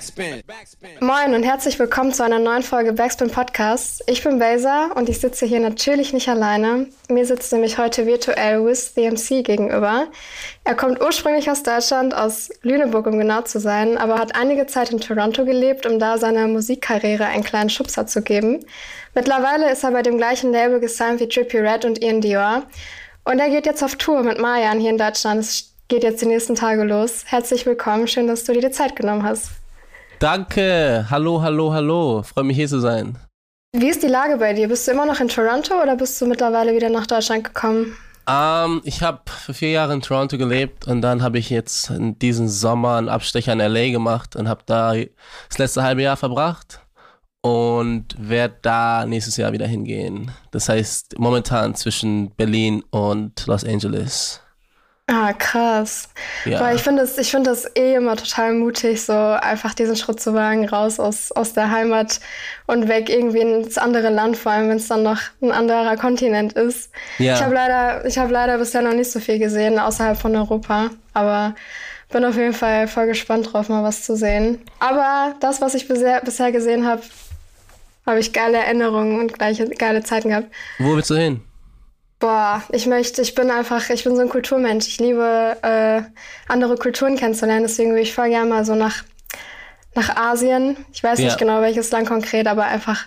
Backspin. Moin und herzlich willkommen zu einer neuen Folge Backspin Podcast. Ich bin Beza und ich sitze hier natürlich nicht alleine. Mir sitzt nämlich heute virtuell Wiz DMC gegenüber. Er kommt ursprünglich aus Deutschland, aus Lüneburg, um genau zu sein, aber hat einige Zeit in Toronto gelebt, um da seiner Musikkarriere einen kleinen Schubser zu geben. Mittlerweile ist er bei dem gleichen Label gesigned wie Trippie Red und Ian Dior. Und er geht jetzt auf Tour mit Marian hier in Deutschland. Es geht jetzt die nächsten Tage los. Herzlich willkommen, schön, dass du dir die Zeit genommen hast. Danke. Hallo, hallo, hallo. Freue mich hier zu sein. Wie ist die Lage bei dir? Bist du immer noch in Toronto oder bist du mittlerweile wieder nach Deutschland gekommen? Um, ähm, ich habe für vier Jahre in Toronto gelebt und dann habe ich jetzt in diesem Sommer einen Abstecher in LA gemacht und habe da das letzte halbe Jahr verbracht und werde da nächstes Jahr wieder hingehen. Das heißt momentan zwischen Berlin und Los Angeles. Ah, krass. Ja. Weil ich finde das, find das eh immer total mutig, so einfach diesen Schritt zu wagen, raus aus, aus der Heimat und weg irgendwie ins andere Land, vor allem wenn es dann noch ein anderer Kontinent ist. Ja. Ich habe leider, hab leider bisher noch nicht so viel gesehen außerhalb von Europa, aber bin auf jeden Fall voll gespannt drauf, mal was zu sehen. Aber das, was ich bisher, bisher gesehen habe, habe ich geile Erinnerungen und gleiche, geile Zeiten gehabt. Wo willst du hin? Boah, ich möchte, ich bin einfach, ich bin so ein Kulturmensch. Ich liebe äh, andere Kulturen kennenzulernen, deswegen würde ich voll gerne mal so nach, nach Asien. Ich weiß ja. nicht genau welches Land konkret, aber einfach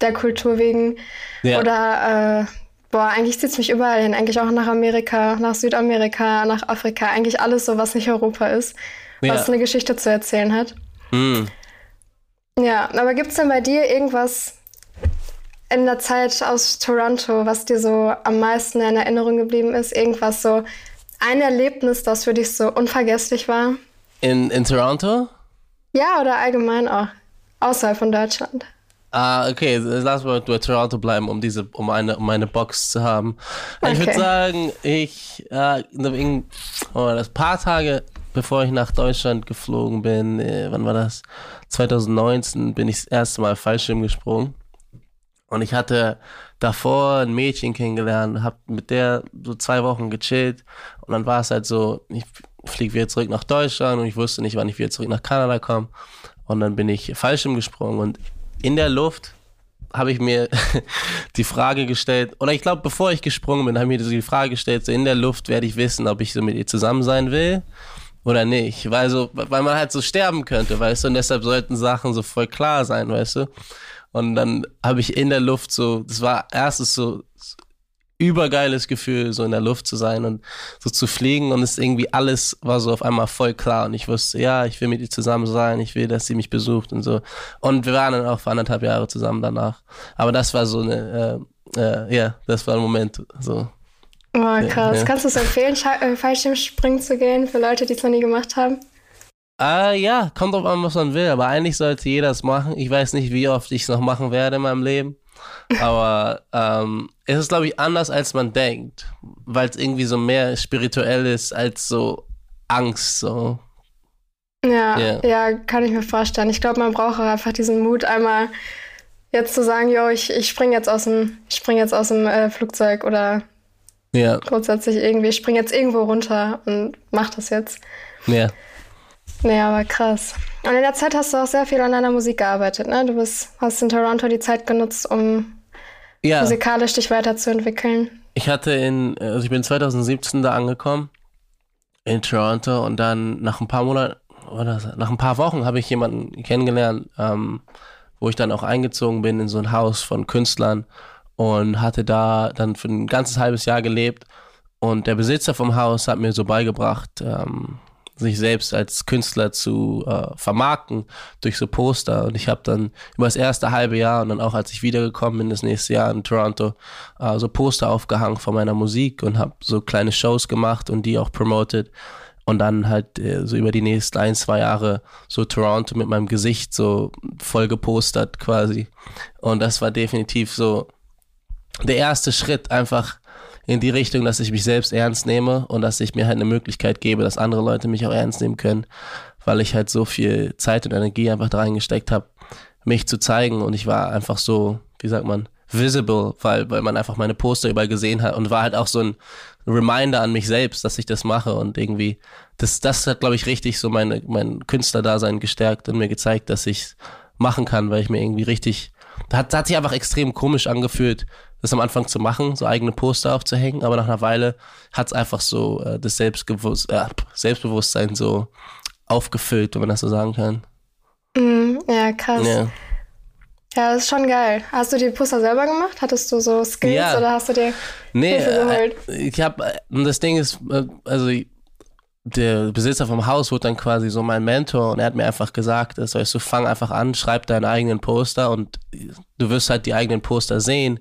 der Kultur wegen. Ja. Oder äh, boah, eigentlich zieht es mich überall hin. Eigentlich auch nach Amerika, nach Südamerika, nach Afrika. Eigentlich alles so, was nicht Europa ist, ja. was eine Geschichte zu erzählen hat. Mhm. Ja, aber gibt es denn bei dir irgendwas, in der Zeit aus Toronto, was dir so am meisten in Erinnerung geblieben ist? Irgendwas so, ein Erlebnis, das für dich so unvergesslich war? In, in Toronto? Ja, oder allgemein auch. Außerhalb von Deutschland. Ah, okay, lass mal bei Toronto bleiben, um diese, um eine, um eine Box zu haben. Okay. Ich würde sagen, ich, äh, oh, das paar Tage bevor ich nach Deutschland geflogen bin, äh, wann war das? 2019 bin ich das erste Mal Fallschirm gesprungen. Und ich hatte davor ein Mädchen kennengelernt, hab mit der so zwei Wochen gechillt und dann war es halt so, ich fliege wieder zurück nach Deutschland und ich wusste nicht, wann ich wieder zurück nach Kanada komme. Und dann bin ich Fallschirm gesprungen und in der Luft habe ich mir die Frage gestellt, oder ich glaube, bevor ich gesprungen bin, habe ich mir die Frage gestellt, so in der Luft werde ich wissen, ob ich so mit ihr zusammen sein will oder nicht. Weil, so, weil man halt so sterben könnte, weißt du, und deshalb sollten Sachen so voll klar sein, weißt du. Und dann habe ich in der Luft so, das war erstes so übergeiles Gefühl, so in der Luft zu sein und so zu fliegen und es irgendwie alles war so auf einmal voll klar und ich wusste, ja, ich will mit ihr zusammen sein, ich will, dass sie mich besucht und so. Und wir waren dann auch für anderthalb Jahre zusammen danach. Aber das war so eine, äh, äh, ja, das war ein Moment, so. Oh, krass. Ja. Kannst du es empfehlen, äh, Fallschirmspringen zu gehen für Leute, die es noch nie gemacht haben? Äh, ja, kommt drauf an, was man will, aber eigentlich sollte jeder es machen. Ich weiß nicht, wie oft ich es noch machen werde in meinem Leben. Aber ähm, es ist, glaube ich, anders, als man denkt, weil es irgendwie so mehr spirituell ist als so Angst. So. Ja, yeah. ja, kann ich mir vorstellen. Ich glaube, man braucht auch einfach diesen Mut, einmal jetzt zu sagen, yo, ich, ich spring jetzt aus dem, ich spring jetzt aus dem äh, Flugzeug oder ja. grundsätzlich irgendwie, ich spring jetzt irgendwo runter und mach das jetzt. Ja. Nee, aber krass. Und in der Zeit hast du auch sehr viel an deiner Musik gearbeitet, ne? Du bist, hast in Toronto die Zeit genutzt, um ja. musikalisch dich weiterzuentwickeln. Ich hatte in, also ich bin 2017 da angekommen in Toronto und dann nach ein paar Monaten oder nach ein paar Wochen habe ich jemanden kennengelernt, ähm, wo ich dann auch eingezogen bin in so ein Haus von Künstlern und hatte da dann für ein ganzes halbes Jahr gelebt. Und der Besitzer vom Haus hat mir so beigebracht, ähm, sich selbst als Künstler zu äh, vermarkten durch so Poster. Und ich habe dann über das erste halbe Jahr und dann auch als ich wiedergekommen bin, das nächste Jahr in Toronto, äh, so Poster aufgehangen von meiner Musik und habe so kleine Shows gemacht und die auch promoted. Und dann halt äh, so über die nächsten ein, zwei Jahre so Toronto mit meinem Gesicht so voll gepostert quasi. Und das war definitiv so der erste Schritt, einfach in die Richtung, dass ich mich selbst ernst nehme und dass ich mir halt eine Möglichkeit gebe, dass andere Leute mich auch ernst nehmen können, weil ich halt so viel Zeit und Energie einfach da reingesteckt habe, mich zu zeigen. Und ich war einfach so, wie sagt man, visible, weil, weil man einfach meine Poster überall gesehen hat und war halt auch so ein, Reminder an mich selbst, dass ich das mache. Und irgendwie, das, das hat, glaube ich, richtig so meine, mein Künstlerdasein gestärkt und mir gezeigt, dass ich machen kann, weil ich mir irgendwie richtig, hat, hat sich einfach extrem komisch angefühlt, das am Anfang zu machen, so eigene Poster aufzuhängen, aber nach einer Weile hat es einfach so äh, das Selbstbewusst äh, Selbstbewusstsein so aufgefüllt, wenn man das so sagen kann. Mm, ja, krass. Ja. Ja, das ist schon geil. Hast du die Poster selber gemacht? Hattest du so Skills ja. oder hast du dir nee, Hilfe geholt? Äh, ich habe, äh, das Ding ist, äh, also der Besitzer vom Haus wurde dann quasi so mein Mentor und er hat mir einfach gesagt, das heißt, du fang einfach an, schreib deinen eigenen Poster und du wirst halt die eigenen Poster sehen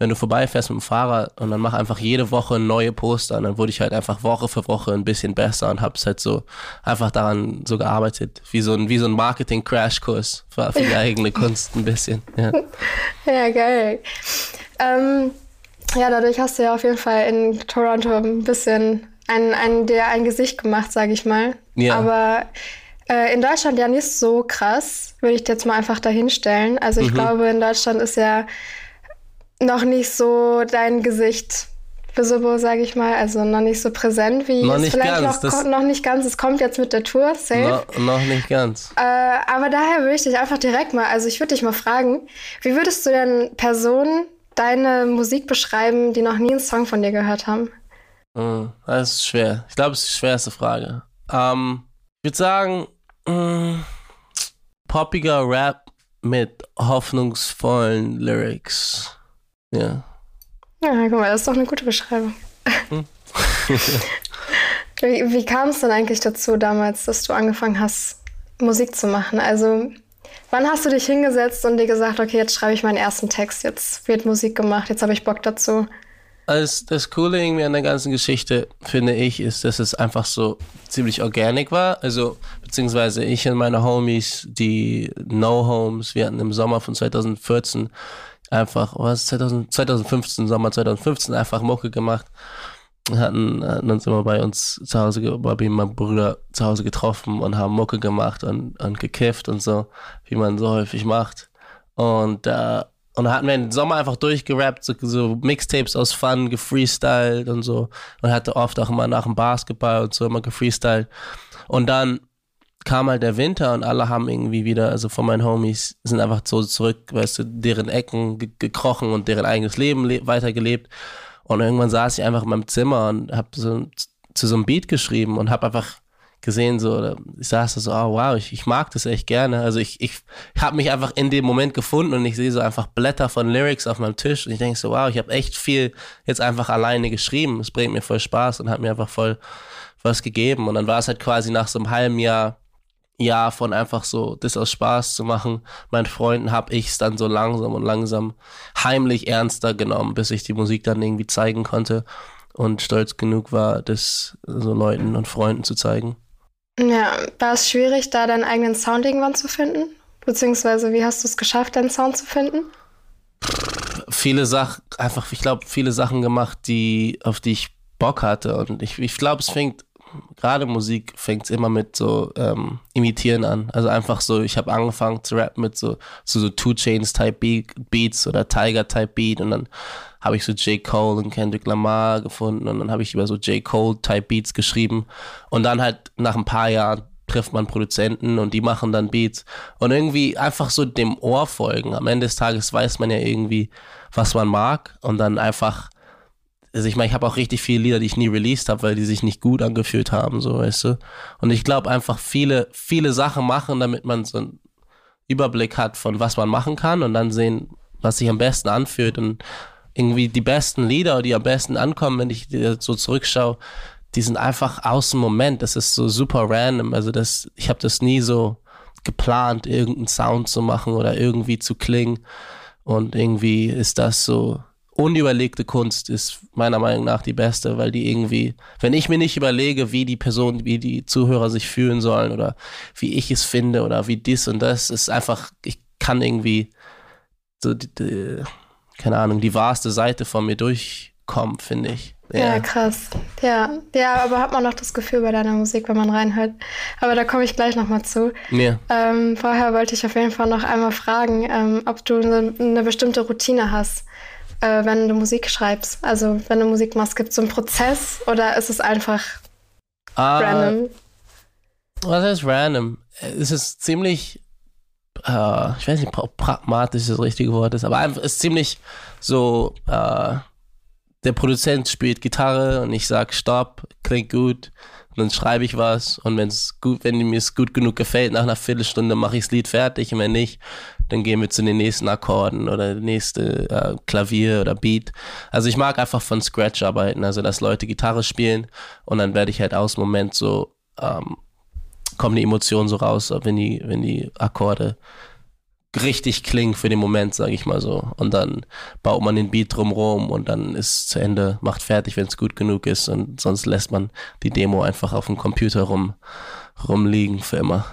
wenn du vorbeifährst mit dem Fahrrad und dann mach einfach jede Woche neue Poster und dann wurde ich halt einfach Woche für Woche ein bisschen besser und hab's halt so einfach daran so gearbeitet, wie so ein, wie so ein Marketing-Crashkurs für, für die eigene Kunst ein bisschen. Ja, ja geil. Ähm, ja, dadurch hast du ja auf jeden Fall in Toronto ein bisschen ein, ein, der ein Gesicht gemacht, sag ich mal. Ja. Aber äh, in Deutschland ja nicht so krass, würde ich jetzt mal einfach dahinstellen. Also ich mhm. glaube, in Deutschland ist ja noch nicht so dein Gesicht visible, sage ich mal, also noch nicht so präsent wie noch nicht vielleicht ganz, noch, noch nicht ganz. Es kommt jetzt mit der Tour, safe. No, noch nicht ganz. Äh, aber daher würde ich dich einfach direkt mal, also ich würde dich mal fragen, wie würdest du denn Personen deine Musik beschreiben, die noch nie einen Song von dir gehört haben? Mm, das ist schwer. Ich glaube, es ist die schwerste Frage. Ähm, ich würde sagen, mm, poppiger Rap mit hoffnungsvollen Lyrics. Ja. Ja, guck mal, das ist doch eine gute Beschreibung. Hm. wie wie kam es denn eigentlich dazu damals, dass du angefangen hast, Musik zu machen? Also, wann hast du dich hingesetzt und dir gesagt, okay, jetzt schreibe ich meinen ersten Text, jetzt wird Musik gemacht, jetzt habe ich Bock dazu? Also das Coole irgendwie an der ganzen Geschichte, finde ich, ist, dass es einfach so ziemlich organic war. Also, beziehungsweise ich und meine Homies, die No Homes, wir hatten im Sommer von 2014 einfach, was, 2000, 2015, Sommer 2015, einfach Mucke gemacht. Hatten, hatten uns immer bei uns zu Hause, bei meinem Bruder zu Hause getroffen und haben Mucke gemacht und, und gekifft und so, wie man so häufig macht. Und, äh, und da hatten wir den Sommer einfach durchgerappt, so, so Mixtapes aus Fun, gefreestylt und so. Und hatte oft auch immer nach dem Basketball und so immer gefreestylt. Und dann kam halt der Winter und alle haben irgendwie wieder, also von meinen Homies, sind einfach so zurück, weißt du, deren Ecken gekrochen und deren eigenes Leben le weitergelebt. Und irgendwann saß ich einfach in meinem Zimmer und hab so zu so einem Beat geschrieben und hab einfach gesehen, so, ich saß da so, oh wow, ich, ich mag das echt gerne. Also ich, ich habe mich einfach in dem Moment gefunden und ich sehe so einfach Blätter von Lyrics auf meinem Tisch und ich denke so, wow, ich habe echt viel jetzt einfach alleine geschrieben. Es bringt mir voll Spaß und hat mir einfach voll was gegeben. Und dann war es halt quasi nach so einem halben Jahr Jahr von einfach so das aus Spaß zu machen. Meinen Freunden habe ich es dann so langsam und langsam heimlich ernster genommen, bis ich die Musik dann irgendwie zeigen konnte und stolz genug war, das so Leuten und Freunden zu zeigen. Ja, war es schwierig, da deinen eigenen Sound irgendwann zu finden? Beziehungsweise wie hast du es geschafft, deinen Sound zu finden? Viele Sachen, einfach, ich glaube, viele Sachen gemacht, die, auf die ich Bock hatte. Und ich, ich glaube, es fängt gerade Musik fängt immer mit so ähm, Imitieren an. Also einfach so, ich habe angefangen zu rappen mit so, so, so Two Chains Type Beats oder Tiger Type Beat und dann habe ich so J. Cole und Kendrick Lamar gefunden und dann habe ich über so J. Cole Type Beats geschrieben und dann halt nach ein paar Jahren trifft man Produzenten und die machen dann Beats und irgendwie einfach so dem Ohr folgen. Am Ende des Tages weiß man ja irgendwie, was man mag und dann einfach also ich meine, ich habe auch richtig viele Lieder, die ich nie released habe, weil die sich nicht gut angefühlt haben, so weißt du. Und ich glaube einfach viele, viele Sachen machen, damit man so einen Überblick hat von was man machen kann und dann sehen, was sich am besten anfühlt und irgendwie die besten Lieder, die am besten ankommen, wenn ich so zurückschaue, die sind einfach aus dem Moment. Das ist so super random. Also das, ich habe das nie so geplant, irgendeinen Sound zu machen oder irgendwie zu klingen. Und irgendwie ist das so unüberlegte Kunst ist meiner Meinung nach die beste, weil die irgendwie, wenn ich mir nicht überlege, wie die Person, wie die Zuhörer sich fühlen sollen oder wie ich es finde oder wie dies und das, ist einfach, ich kann irgendwie so, die, die, keine Ahnung, die wahrste Seite von mir durchkommen, finde ich. Ja. ja. krass. Ja, ja, aber hat man noch das Gefühl bei deiner Musik, wenn man reinhört. Aber da komme ich gleich nochmal zu. Ja. Ähm, vorher wollte ich auf jeden Fall noch einmal fragen, ähm, ob du eine, eine bestimmte Routine hast äh, wenn du Musik schreibst? Also wenn du Musik machst, gibt es so einen Prozess oder ist es einfach uh, random? Was heißt random? Es ist ziemlich, uh, ich weiß nicht, ob pragmatisch das richtige Wort ist, aber einfach ist ziemlich so, uh, der Produzent spielt Gitarre und ich sag Stopp, klingt gut. Und dann schreibe ich was und wenn es gut, wenn mir es gut genug gefällt, nach einer Viertelstunde mache ich das Lied fertig und wenn nicht, dann gehen wir zu den nächsten Akkorden oder nächste äh, Klavier oder Beat. Also ich mag einfach von Scratch arbeiten, also dass Leute Gitarre spielen und dann werde ich halt aus dem Moment so ähm, kommen die Emotionen so raus, wenn die wenn die Akkorde richtig klingen für den Moment, sage ich mal so. Und dann baut man den Beat drumrum und dann ist zu Ende, macht fertig, wenn es gut genug ist und sonst lässt man die Demo einfach auf dem Computer rum, rumliegen für immer.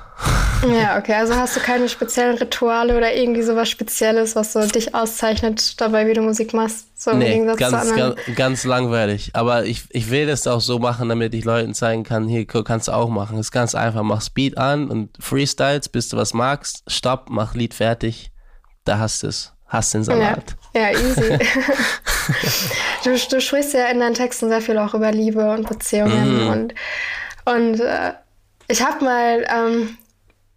Ja, okay. Also hast du keine speziellen Rituale oder irgendwie sowas Spezielles, was so dich auszeichnet dabei, wie du Musik machst? So im nee, Gegensatz ganz, ganz, ganz langweilig. Aber ich, ich will das auch so machen, damit ich Leuten zeigen kann, hier kannst du auch machen. Ist ganz einfach. Mach Speed an und Freestyles, bis du was magst. Stopp, mach Lied fertig. Da hast du es. Hast den Salat. Ja, ja easy. du, du sprichst ja in deinen Texten sehr viel auch über Liebe und Beziehungen mm. und, und äh, ich habe mal ähm,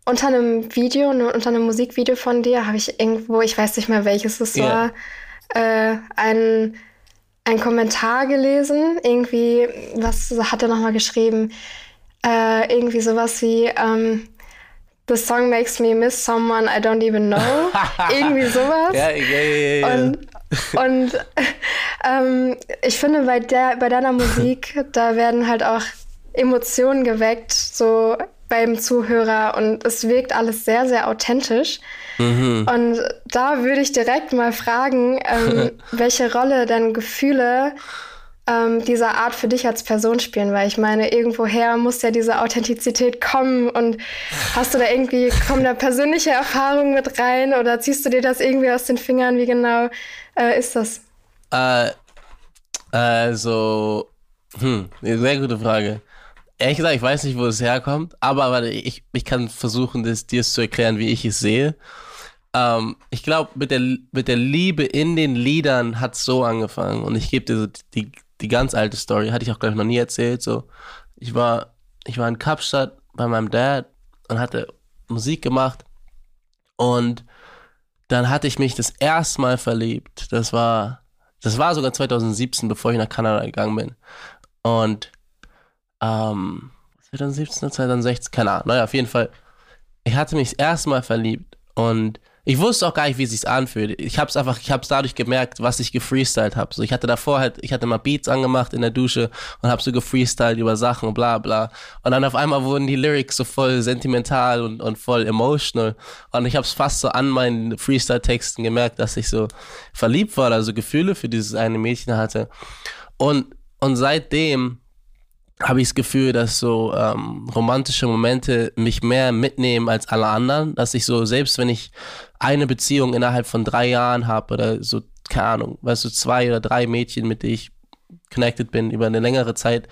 unter einem Video, ne, unter einem Musikvideo von dir, habe ich irgendwo, ich weiß nicht mehr welches es yeah. war, äh, ein, ein Kommentar gelesen. Irgendwie, was hat er nochmal geschrieben? Äh, irgendwie sowas wie, ähm, The song makes me miss someone I don't even know. irgendwie sowas. Ja, ja, ja, ja. Und, und ähm, ich finde, bei, der, bei deiner Musik, da werden halt auch Emotionen geweckt, so beim Zuhörer und es wirkt alles sehr, sehr authentisch. Mhm. Und da würde ich direkt mal fragen, ähm, welche Rolle denn Gefühle ähm, dieser Art für dich als Person spielen, weil ich meine, irgendwoher muss ja diese Authentizität kommen und hast du da irgendwie, kommen da persönliche Erfahrungen mit rein oder ziehst du dir das irgendwie aus den Fingern? Wie genau äh, ist das? Äh, also, hm, sehr gute Frage. Ehrlich gesagt, ich weiß nicht, wo es herkommt, aber ich, ich kann versuchen, das, dir zu erklären, wie ich es sehe. Ähm, ich glaube, mit der, mit der Liebe in den Liedern hat es so angefangen. Und ich gebe dir so die, die ganz alte Story, hatte ich auch, glaube ich, noch nie erzählt. So, ich war, ich war in Kapstadt bei meinem Dad und hatte Musik gemacht. Und dann hatte ich mich das erste Mal verliebt. Das war, das war sogar 2017, bevor ich nach Kanada gegangen bin. Und ähm, 2017 2016, keine Ahnung. Naja, auf jeden Fall. Ich hatte mich das erste Mal verliebt und ich wusste auch gar nicht, wie es sich anfühlt. Ich habe es einfach, ich habe es dadurch gemerkt, was ich gefreestylt habe. So, ich hatte davor halt, ich hatte mal Beats angemacht in der Dusche und habe so gefreestylt über Sachen bla bla. Und dann auf einmal wurden die Lyrics so voll sentimental und, und voll emotional. Und ich habe es fast so an meinen Freestyle-Texten gemerkt, dass ich so verliebt war, also Gefühle für dieses eine Mädchen hatte. Und, und seitdem habe ich das Gefühl, dass so ähm, romantische Momente mich mehr mitnehmen als alle anderen, dass ich so, selbst wenn ich eine Beziehung innerhalb von drei Jahren habe oder so, keine Ahnung, weißt du, zwei oder drei Mädchen, mit denen ich connected bin über eine längere Zeit,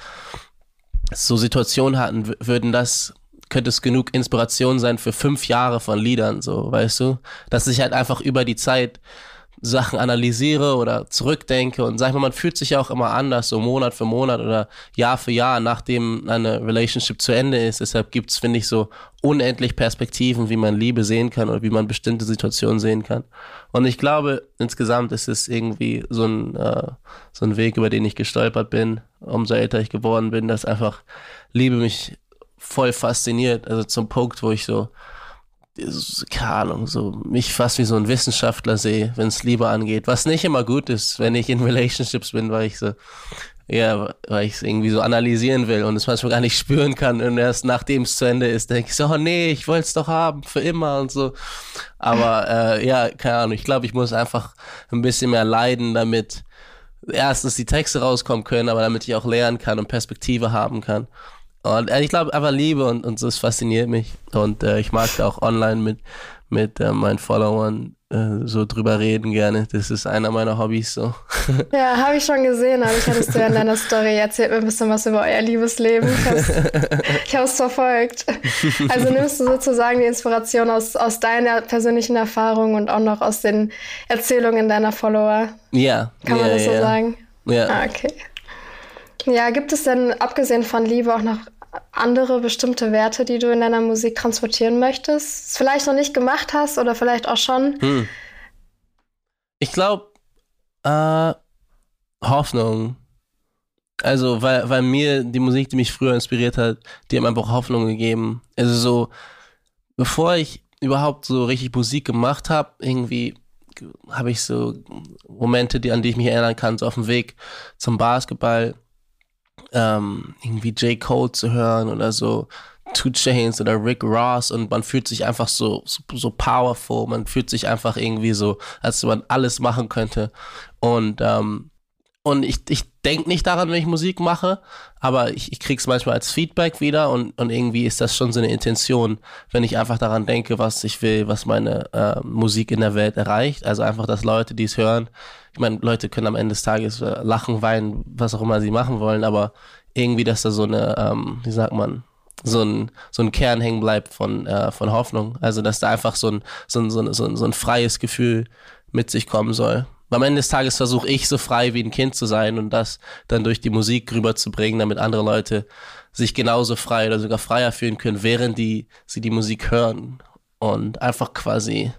so Situationen hatten, würden das, könnte es genug Inspiration sein für fünf Jahre von Liedern, so, weißt du, dass ich halt einfach über die Zeit Sachen analysiere oder zurückdenke und sag mal, man fühlt sich ja auch immer anders, so Monat für Monat oder Jahr für Jahr, nachdem eine Relationship zu Ende ist. Deshalb gibt's finde ich, so unendlich Perspektiven, wie man Liebe sehen kann oder wie man bestimmte Situationen sehen kann. Und ich glaube, insgesamt ist es irgendwie so ein, äh, so ein Weg, über den ich gestolpert bin, umso älter ich geworden bin, dass einfach Liebe mich voll fasziniert. Also zum Punkt, wo ich so keine Ahnung, so mich fast wie so ein Wissenschaftler sehe, wenn es Liebe angeht, was nicht immer gut ist, wenn ich in Relationships bin, weil ich so, ja, weil ich es irgendwie so analysieren will und es manchmal gar nicht spüren kann und erst nachdem es zu Ende ist, denke ich so, oh nee, ich wollte es doch haben, für immer und so. Aber äh, ja, keine Ahnung, ich glaube, ich muss einfach ein bisschen mehr leiden, damit erstens die Texte rauskommen können, aber damit ich auch lernen kann und Perspektive haben kann. Und äh, ich glaube einfach Liebe und, und das fasziniert mich. Und äh, ich mag auch online mit, mit äh, meinen Followern äh, so drüber reden gerne. Das ist einer meiner Hobbys so. Ja, habe ich schon gesehen, aber ich hattest du ja in deiner Story erzählt mir ein bisschen was über euer Liebesleben. Ich habe es verfolgt. Also nimmst du sozusagen die Inspiration aus, aus deiner persönlichen Erfahrung und auch noch aus den Erzählungen deiner Follower. Ja. Kann man ja, das so ja. sagen? Ja. Ah, okay. Ja, gibt es denn abgesehen von Liebe auch noch andere bestimmte Werte, die du in deiner Musik transportieren möchtest? Vielleicht noch nicht gemacht hast oder vielleicht auch schon? Hm. Ich glaube, äh, Hoffnung. Also, weil, weil mir die Musik, die mich früher inspiriert hat, die haben einfach Hoffnung gegeben. Also so, bevor ich überhaupt so richtig Musik gemacht habe, irgendwie habe ich so Momente, die, an die ich mich erinnern kann, so auf dem Weg zum Basketball, ähm, irgendwie J. Cole zu hören oder so Two Chains oder Rick Ross und man fühlt sich einfach so, so, so powerful, man fühlt sich einfach irgendwie so, als man alles machen könnte. Und, ähm, und ich, ich denke nicht daran, wenn ich Musik mache, aber ich, ich krieg's manchmal als Feedback wieder und, und irgendwie ist das schon so eine Intention, wenn ich einfach daran denke, was ich will, was meine äh, Musik in der Welt erreicht. Also einfach, dass Leute, die es hören, ich meine, Leute können am Ende des Tages äh, lachen, weinen, was auch immer sie machen wollen, aber irgendwie, dass da so eine, ähm, wie sagt man, so ein, so ein Kern hängen bleibt von, äh, von Hoffnung. Also, dass da einfach so ein, so, ein, so, ein, so, ein, freies Gefühl mit sich kommen soll. Am Ende des Tages versuche ich so frei wie ein Kind zu sein und das dann durch die Musik rüberzubringen, damit andere Leute sich genauso frei oder sogar freier fühlen können, während die, sie die Musik hören. Und einfach quasi,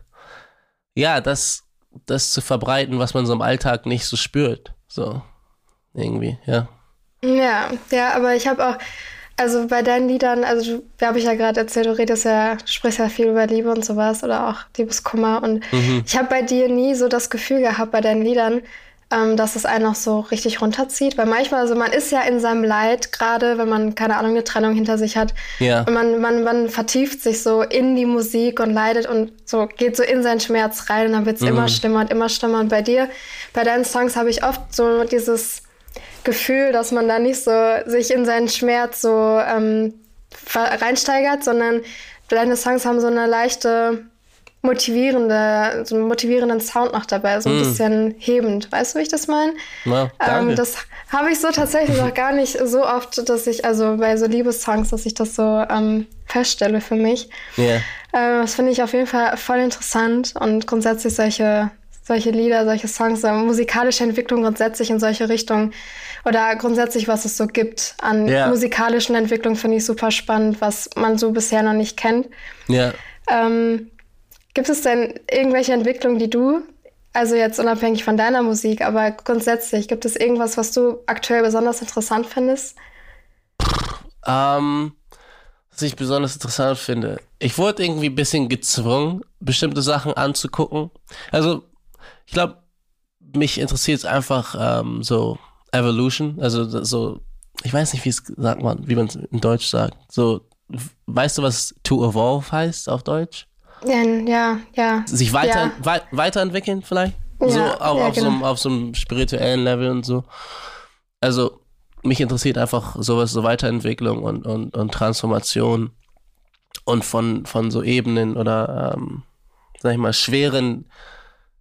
ja, das, das zu verbreiten, was man so im Alltag nicht so spürt. So, irgendwie, ja. Ja, ja, aber ich habe auch, also bei deinen Liedern, also du, habe ich ja gerade erzählt, du redest ja, sprichst ja viel über Liebe und sowas oder auch Liebeskummer. Und Mhm. ich habe bei dir nie so das Gefühl gehabt, bei deinen Liedern, ähm, dass es einen auch so richtig runterzieht. Weil manchmal, also man ist ja in seinem Leid, gerade wenn man, keine Ahnung, eine Trennung hinter sich hat. Ja. Und man, man, man vertieft sich so in die Musik und leidet und so geht so in seinen Schmerz rein und dann wird es immer schlimmer und immer schlimmer. Und bei dir, bei deinen Songs habe ich oft so dieses Gefühl, dass man da nicht so sich in seinen Schmerz so ähm, reinsteigert, sondern deine Songs haben so eine leichte motivierende, so einen motivierenden Sound noch dabei, so ein bisschen hebend. Weißt du, wie ich das meine? Ähm, das habe ich so tatsächlich noch gar nicht so oft, dass ich, also bei so Liebessongs, dass ich das so ähm, feststelle für mich. Ja. Äh, das finde ich auf jeden Fall voll interessant und grundsätzlich solche, solche Lieder, solche Songs, äh, musikalische Entwicklung grundsätzlich in solche Richtungen oder grundsätzlich, was es so gibt an Ja. musikalischen Entwicklungen, finde ich super spannend, was man so bisher noch nicht kennt. Ja. Ähm, gibt es denn irgendwelche Entwicklungen, die du, also jetzt unabhängig von deiner Musik, aber grundsätzlich, gibt es irgendwas, was du aktuell besonders interessant findest? Ähm, was ich besonders interessant finde. Ich wurde irgendwie ein bisschen gezwungen, bestimmte Sachen anzugucken. Also, ich glaube, mich interessiert einfach ähm, so Evolution. Also so, ich weiß nicht, wie es sagt man, wie man es in Deutsch sagt. So, weißt du, was to evolve heißt auf Deutsch? Ja, ja. Sich weiter, Ja. wei weiterentwickeln vielleicht? Ja, so auf, ja, auf, so einem, genau. auf so einem spirituellen Level und so. Also mich interessiert einfach sowas, so Weiterentwicklung und, und, und Transformation und von, von so Ebenen oder, ähm, sag ich mal, schweren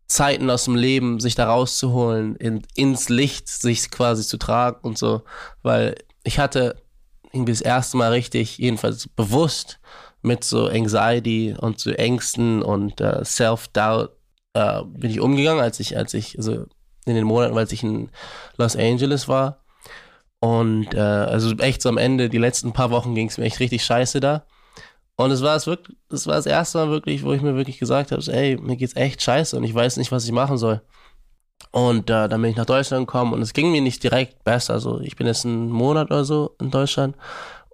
Zeiten aus dem Leben, sich da rauszuholen, in, ins Licht sich quasi zu tragen und so. Weil ich hatte irgendwie das erste Mal richtig, jedenfalls bewusst, mit so Anxiety und so Ängsten und äh, Self-Doubt äh, bin ich umgegangen, als ich, als ich, also in den Monaten, als ich in Los Angeles war. Und äh, also echt so am Ende, die letzten paar Wochen ging es mir echt richtig scheiße da. Und es war es wirklich, es war das erste Mal wirklich, wo ich mir wirklich gesagt habe, ey, mir geht's echt scheiße und ich weiß nicht, was ich machen soll. Und äh, dann bin ich nach Deutschland gekommen und es ging mir nicht direkt besser. Also ich bin jetzt einen Monat oder so in Deutschland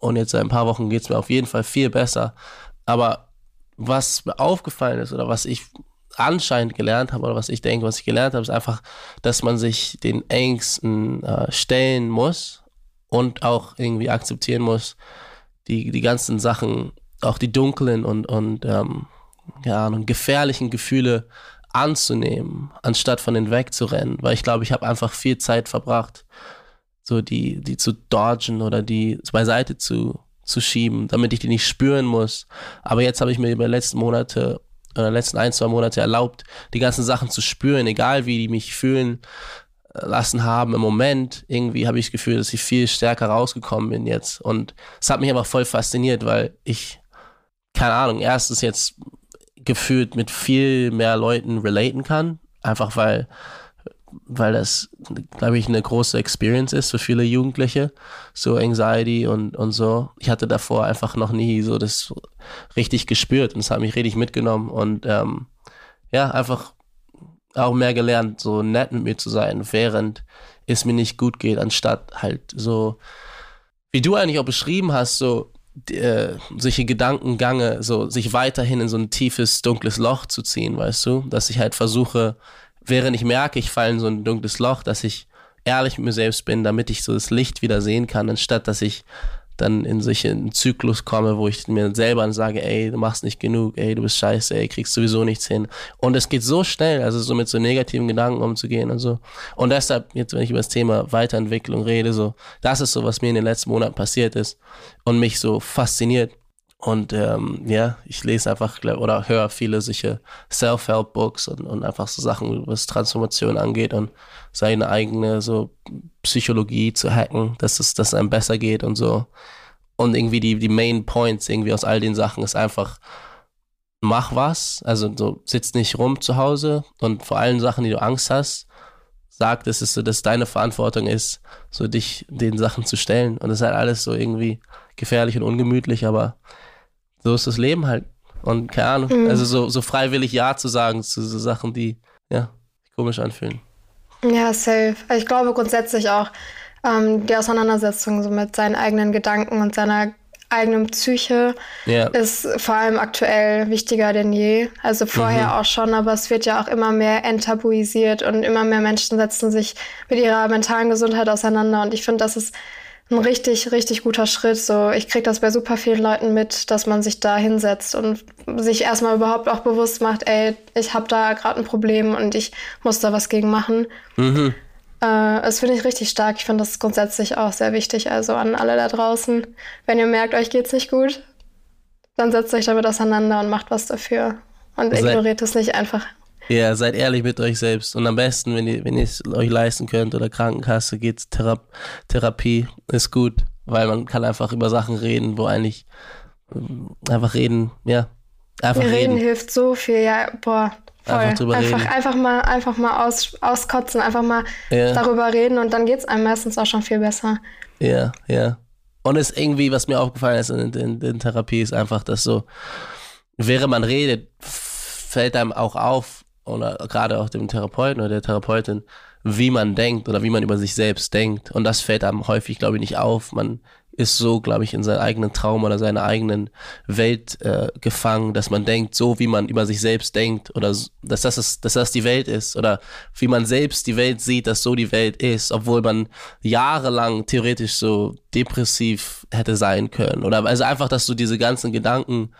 und jetzt seit ein paar Wochen geht's mir auf jeden Fall viel besser. Aber was mir aufgefallen ist oder was ich anscheinend gelernt habe oder was ich denke, was ich gelernt habe, ist einfach, dass man sich den Ängsten äh, stellen muss und auch irgendwie akzeptieren muss, die, die ganzen Sachen, auch die dunklen und, und ähm, ja, und gefährlichen Gefühle anzunehmen, anstatt von denen wegzurennen. Weil ich glaube, ich habe einfach viel Zeit verbracht, so die, die zu dodgen oder die beiseite zu, zu schieben, damit ich die nicht spüren muss. Aber jetzt habe ich mir über die letzten Monate oder letzten ein, zwei Monate erlaubt, die ganzen Sachen zu spüren, egal wie die mich fühlen äh, lassen haben im Moment. Irgendwie habe ich das Gefühl, dass ich viel stärker rausgekommen bin jetzt. Und es hat mich aber voll fasziniert, weil ich, keine Ahnung, erstens jetzt gefühlt mit viel mehr Leuten relaten kann. Einfach weil weil das, glaube ich, eine große Experience ist für viele Jugendliche, so Anxiety und, und so. Ich hatte davor einfach noch nie so das richtig gespürt und es hat mich richtig mitgenommen und ähm, ja, einfach auch mehr gelernt, so nett mit mir zu sein, während es mir nicht gut geht, anstatt halt so, wie du eigentlich auch beschrieben hast, so äh, solche Gedankengange, so sich weiterhin in so ein tiefes, dunkles Loch zu ziehen, weißt du, dass ich halt versuche, während ich merke, ich falle in so ein dunkles Loch, dass ich ehrlich mit mir selbst bin, damit ich so das Licht wieder sehen kann, anstatt dass ich dann in solchen Zyklus komme, wo ich mir selber sage, ey, du machst nicht genug, ey, du bist scheiße, ey, kriegst sowieso nichts hin. Und es geht so schnell, also so mit so negativen Gedanken umzugehen und so. Und deshalb, jetzt wenn ich über das Thema Weiterentwicklung rede, so, das ist so, was mir in den letzten Monaten passiert ist und mich so fasziniert. Und ähm, ja, ich lese einfach oder höre viele solche Self-Help-Books und, und einfach so Sachen, was Transformation angeht und seine eigene so Psychologie zu hacken, dass es dass einem besser geht und so. Und irgendwie die, die Main Points irgendwie aus all den Sachen ist einfach, mach was, also so sitz nicht rum zu Hause und vor allen Sachen, die du Angst hast, sag, dass es so, dass deine Verantwortung ist, so dich den Sachen zu stellen. Und das ist halt alles so irgendwie gefährlich und ungemütlich, aber so ist das Leben halt. Und keine Ahnung, mhm. also so, so freiwillig Ja zu sagen zu so Sachen, die ja, komisch anfühlen. Ja, safe. Ich glaube grundsätzlich auch ähm, die Auseinandersetzung so mit seinen eigenen Gedanken und seiner eigenen Psyche yeah. ist vor allem aktuell wichtiger denn je. Also vorher mhm. auch schon, aber es wird ja auch immer mehr enttabuisiert und immer mehr Menschen setzen sich mit ihrer mentalen Gesundheit auseinander. Und ich finde, das ist ein richtig, richtig guter Schritt. So, ich kriege das bei super vielen Leuten mit, dass man sich da hinsetzt und sich erstmal überhaupt auch bewusst macht, ey, ich habe da gerade ein Problem und ich muss da was gegen machen. Mhm. Äh, das finde ich richtig stark. Ich finde das grundsätzlich auch sehr wichtig. Also an alle da draußen, wenn ihr merkt, euch geht's nicht gut, dann setzt euch damit auseinander und macht was dafür. Und ignoriert es nicht einfach. Ja, seid ehrlich mit euch selbst. Und am besten, wenn ihr, wenn ihr es euch leisten könnt oder Krankenkasse, geht's Thera Therapie, ist gut, weil man kann einfach über Sachen reden, wo eigentlich äh, einfach reden, ja. Einfach reden. reden hilft so viel, ja, boah. Voll. Einfach drüber einfach, reden. Einfach mal, einfach mal aus, auskotzen, einfach mal ja. darüber reden und dann geht's einem meistens auch schon viel besser. Ja, ja. Und es irgendwie, was mir aufgefallen ist in, in, in Therapie, ist einfach, dass so, während man redet, fällt einem auch auf, oder gerade auch dem Therapeuten oder der Therapeutin, wie man denkt oder wie man über sich selbst denkt. Und das fällt einem häufig, glaube ich, nicht auf. Man ist so, glaube ich, in seinem eigenen Traum oder seiner eigenen Welt äh, gefangen, dass man denkt, so wie man über sich selbst denkt oder dass das, ist, dass das die Welt ist oder wie man selbst die Welt sieht, dass so die Welt ist, obwohl man jahrelang theoretisch so depressiv hätte sein können. Oder also einfach, dass du diese ganzen Gedanken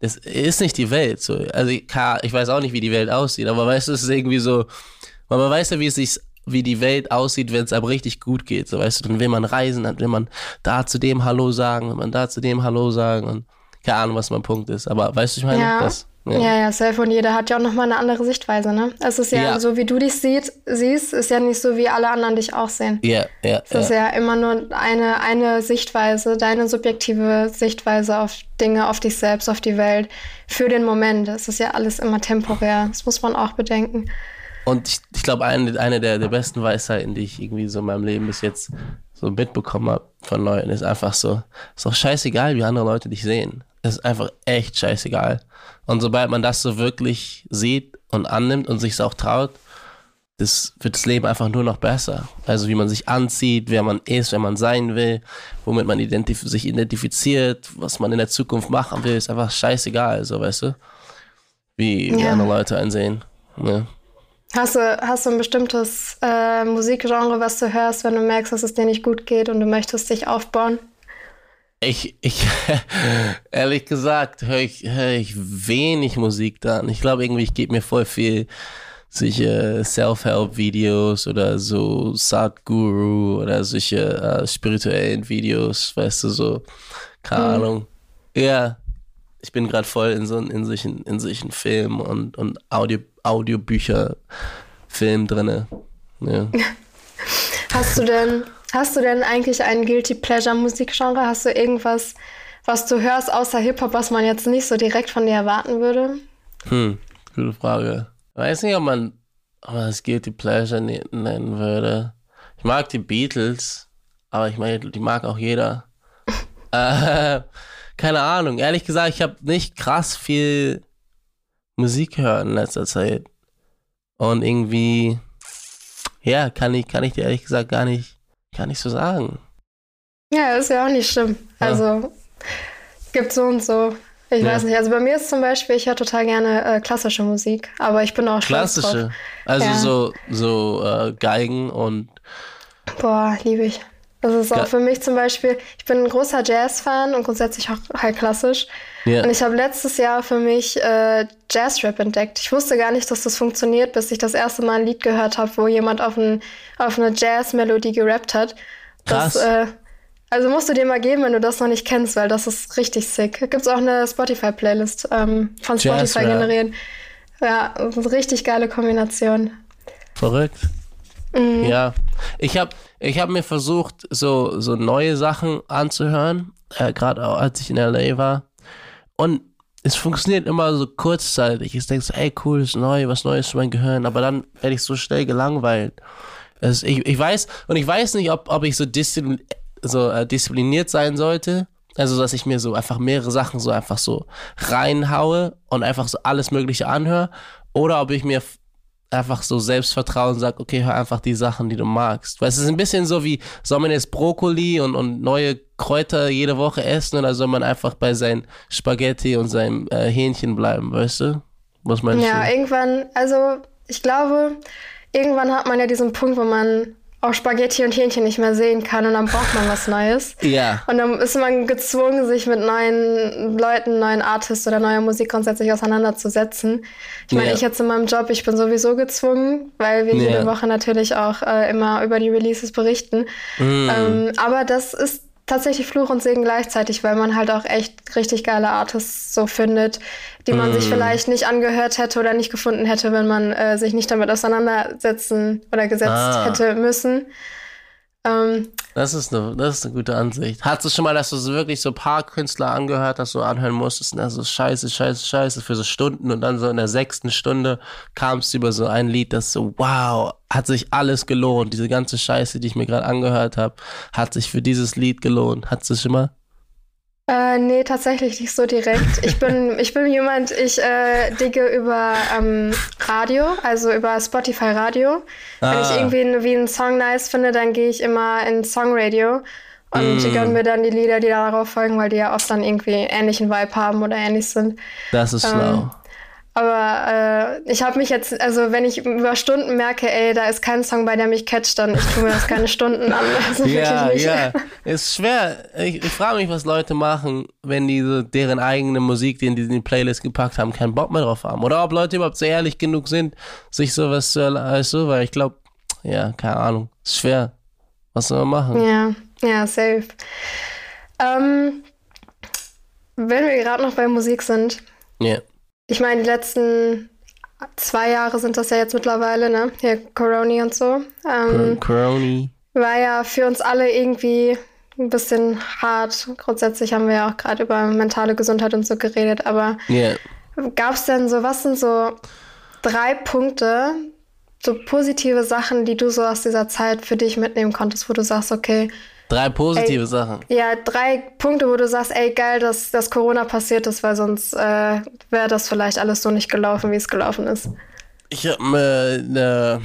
das ist nicht die Welt. So. Also ich, ich weiß auch nicht, wie die Welt aussieht, aber weißt du, es ist irgendwie so, weil man weiß ja, wie es sich, wie die Welt aussieht, wenn es einem richtig gut geht. So, weißt du, dann will man reisen, dann will man da zu dem Hallo sagen, will man da zu dem Hallo sagen und keine Ahnung, was mein Punkt ist. Aber weißt du, ich meine, ja. das. Ja, ja, ja safe. Und jeder hat ja auch nochmal eine andere Sichtweise, ne? Es ist ja, ja, so, wie du dich sieht, siehst, ist ja nicht so, wie alle anderen dich auch sehen. Ja, ja. Es ist ja immer nur eine, eine Sichtweise, deine subjektive Sichtweise auf Dinge, auf dich selbst, auf die Welt, für den Moment. Es ist ja alles immer temporär. Das muss man auch bedenken. Und ich, ich glaube, eine, eine der, der besten Weisheiten, die ich irgendwie so in meinem Leben bis jetzt so mitbekommen habe von Leuten, ist einfach so, ist doch scheißegal, wie andere Leute dich sehen. Es ist einfach echt scheißegal. Und sobald man das so wirklich sieht und annimmt und sich es auch traut, das wird das Leben einfach nur noch besser. Also wie man sich anzieht, wer man ist, wer man sein will, womit man identif sich identifiziert, was man in der Zukunft machen will, ist einfach scheißegal, so weißt du, wie, wie andere Leute einsehen. Ne? Hast du, hast du ein bestimmtes äh, Musikgenre, was du hörst, wenn du merkst, dass es dir nicht gut geht und du möchtest dich aufbauen? Ich, ich, ehrlich gesagt, höre ich, hör ich wenig Musik dann. Ich glaube irgendwie, ich gebe mir voll viel solche Self-Help-Videos oder so Sadhguru oder solche uh, spirituellen Videos, weißt du, so, keine mhm. Ahnung. Ja, ich bin gerade voll in, so, in, solchen, in solchen Filmen und, und Audio, Audiobücher, Film drinne. Ja. Hast du denn, hast du denn eigentlich ein Guilty Pleasure Musikgenre? Hast du irgendwas, was du hörst außer Hip-Hop, was man jetzt nicht so direkt von dir erwarten würde? Hm, gute Frage. Ich weiß nicht, ob man, ob man das Guilty Pleasure ne-, nennen würde. Ich mag die Beatles, aber ich meine, die mag auch jeder. äh, keine Ahnung. Ehrlich gesagt, ich habe nicht krass viel Musik gehört in letzter Zeit. Und irgendwie, ja, kann ich, kann ich dir ehrlich gesagt gar nicht, gar nicht so sagen. Ja, ist ja auch nicht schlimm. Ja. Also, gibt so und so. Ich ja. weiß nicht. Also bei mir ist zum Beispiel, ich höre total gerne äh, klassische Musik, aber ich bin auch Klassische? Also ja. so, so äh, Geigen und. Boah, liebe ich. Das ist auch für mich zum Beispiel, ich bin ein großer Jazz-Fan und grundsätzlich auch halt klassisch. Yeah. Und ich habe letztes Jahr für mich äh, Jazz-Rap entdeckt. Ich wusste gar nicht, dass das funktioniert, bis ich das erste Mal ein Lied gehört habe, wo jemand auf, ein, auf eine Jazz-Melodie gerappt hat. Krass. Das, äh, also musst du dir mal geben, wenn du das noch nicht kennst, weil das ist richtig sick. Da gibt es auch eine Spotify-Playlist ähm, von Spotify generieren. Ja, eine richtig geile Kombination. Verrückt. Mhm. Ja, ich habe ich hab mir versucht, so, so neue Sachen anzuhören, äh, gerade als ich in LA war. Und es funktioniert immer so kurzzeitig. Ich denke so, ey, cool, ist neu, was Neues für mein Gehirn. Aber dann werde ich so schnell gelangweilt. Also ich, ich weiß, und ich weiß nicht, ob, ob ich so, disziplin, so äh, diszipliniert sein sollte. Also, dass ich mir so einfach mehrere Sachen so einfach so reinhaue und einfach so alles Mögliche anhöre. Oder ob ich mir einfach so Selbstvertrauen sagt, okay, hör einfach die Sachen, die du magst. Weil es ist ein bisschen so wie, soll man jetzt Brokkoli und, und neue Kräuter jede Woche essen oder soll man einfach bei seinen Spaghetti und seinem äh, Hähnchen bleiben, weißt du? Was meinst ja, du? irgendwann, also ich glaube, irgendwann hat man ja diesen Punkt, wo man auch Spaghetti und Hähnchen nicht mehr sehen kann und dann braucht man was Neues. Ja. Und dann ist man gezwungen, sich mit neuen Leuten, neuen Artists oder neuer Musik grundsätzlich auseinanderzusetzen. Ich meine, ja. ich jetzt in meinem Job, ich bin sowieso gezwungen, weil wir ja. jede Woche natürlich auch äh, immer über die Releases berichten. Mm. Ähm, aber das ist tatsächlich Fluch und Segen gleichzeitig, weil man halt auch echt richtig geile Artists so findet, die man mm. sich vielleicht nicht angehört hätte oder nicht gefunden hätte, wenn man äh, sich nicht damit auseinandersetzen oder gesetzt ah. hätte müssen. Ähm, das, ist eine, das ist eine gute Ansicht. Hattest du schon mal, dass du so wirklich so ein paar Künstler angehört hast, so anhören musstest und dann so scheiße, scheiße, scheiße für so Stunden und dann so in der sechsten Stunde kamst du über so ein Lied, das so, wow, hat sich alles gelohnt. Diese ganze Scheiße, die ich mir gerade angehört habe, hat sich für dieses Lied gelohnt. Hattest du schon mal? Äh, nee, tatsächlich nicht so direkt. Ich bin, ich bin jemand, ich äh, digge über ähm, Radio, also über Spotify Radio. Ah. Wenn ich ah. irgendwie wie einen Song nice finde, dann gehe ich immer in Songradio und mm. gönne mir dann die Lieder, die darauf folgen, weil die ja oft dann irgendwie ähnlichen Vibe haben oder ähnlich sind. Das ist ähm, schlau. Aber äh, ich habe mich jetzt, also wenn ich über Stunden merke, ey, da ist kein Song bei, der mich catcht, dann ich tue mir das keine Stunden an. Also ja, ja. Ist schwer. Ich, ich frage mich, was Leute machen, wenn diese deren eigene Musik, die in die Playlist gepackt haben, keinen Bock mehr drauf haben. Oder ob Leute überhaupt so ehrlich genug sind, sich sowas zu weißt du, weil ich glaube, ja, keine Ahnung. Ist schwer. Was soll man machen? Ja, ja, safe. Ähm, wenn wir gerade noch bei Musik sind. Ja. Yeah ich meine, die letzten zwei Jahre sind das ja jetzt mittlerweile, ne? Hier Corona und so. Ähm, Corona. War ja für uns alle irgendwie ein bisschen hart. Grundsätzlich haben wir ja auch gerade über mentale Gesundheit und so geredet, aber yeah. gab es denn so, was sind so drei Punkte, so positive Sachen, die du so aus dieser Zeit für dich mitnehmen konntest, wo du sagst, okay, Drei positive ey, Sachen. Ja, drei Punkte, wo du sagst, ey, geil, dass, dass Corona passiert ist, weil sonst äh, wäre das vielleicht alles so nicht gelaufen, wie es gelaufen ist. Ich habe mir eine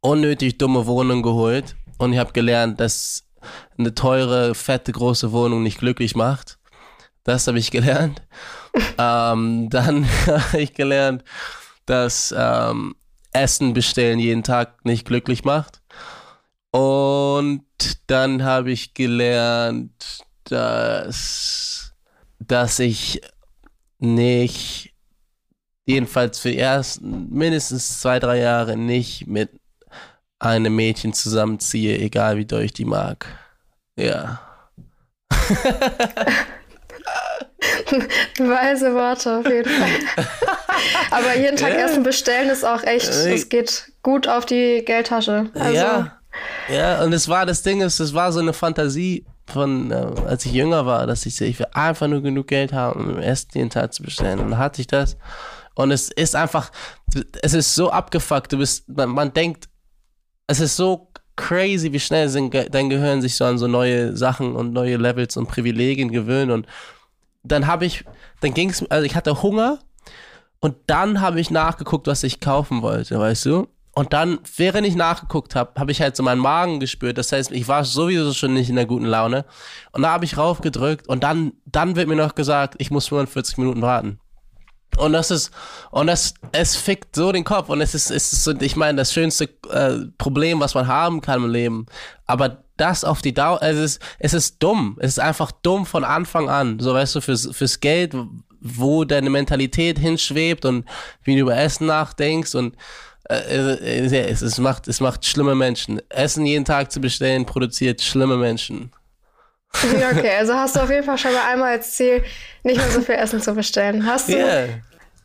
unnötig dumme Wohnung geholt und ich habe gelernt, dass eine teure, fette, große Wohnung nicht glücklich macht. Das habe ich gelernt. ähm, dann habe ich gelernt, dass ähm, Essen bestellen jeden Tag nicht glücklich macht. Und dann habe ich gelernt, dass, dass ich nicht, jedenfalls für erst mindestens zwei, drei Jahre nicht mit einem Mädchen zusammenziehe, egal wie doll ich die mag. Ja. Weise Worte auf jeden Fall. Aber jeden Tag ja. Essen bestellen ist auch echt, es geht gut auf die Geldtasche. Also, ja. Ja, und es war das Ding ist, es war so eine Fantasie von, äh, als ich jünger war, dass ich, ich will einfach nur genug Geld haben, um Essen jeden Tag zu bestellen. Und dann hatte ich das. Und es ist einfach, es ist so abgefuckt. Du bist, man, man denkt, es ist so crazy, wie schnell dein Gehirn sich so an so neue Sachen und neue Levels und Privilegien gewöhnt. Und dann habe ich, dann ging es, also ich hatte Hunger und dann habe ich nachgeguckt, was ich kaufen wollte, weißt du? Und dann, während ich nachgeguckt habe, habe ich halt so meinen Magen gespürt. Das heißt, ich war sowieso schon nicht in der guten Laune. Und da habe ich raufgedrückt und dann, dann wird mir noch gesagt, ich muss 45 Minuten warten. Und das ist, und das, es fickt so den Kopf. Und es ist, es ist ich meine, das schönste äh, Problem, was man haben kann im Leben. Aber das auf die Dauer, es ist, es ist dumm. Es ist einfach dumm von Anfang an. So, weißt du, fürs, fürs Geld, wo deine Mentalität hinschwebt und wie du über Essen nachdenkst und es, es, macht, es macht schlimme Menschen. Essen jeden Tag zu bestellen, produziert schlimme Menschen. Okay, also hast du auf jeden Fall schon mal einmal als Ziel, nicht mehr so viel Essen zu bestellen. Hast du, yeah.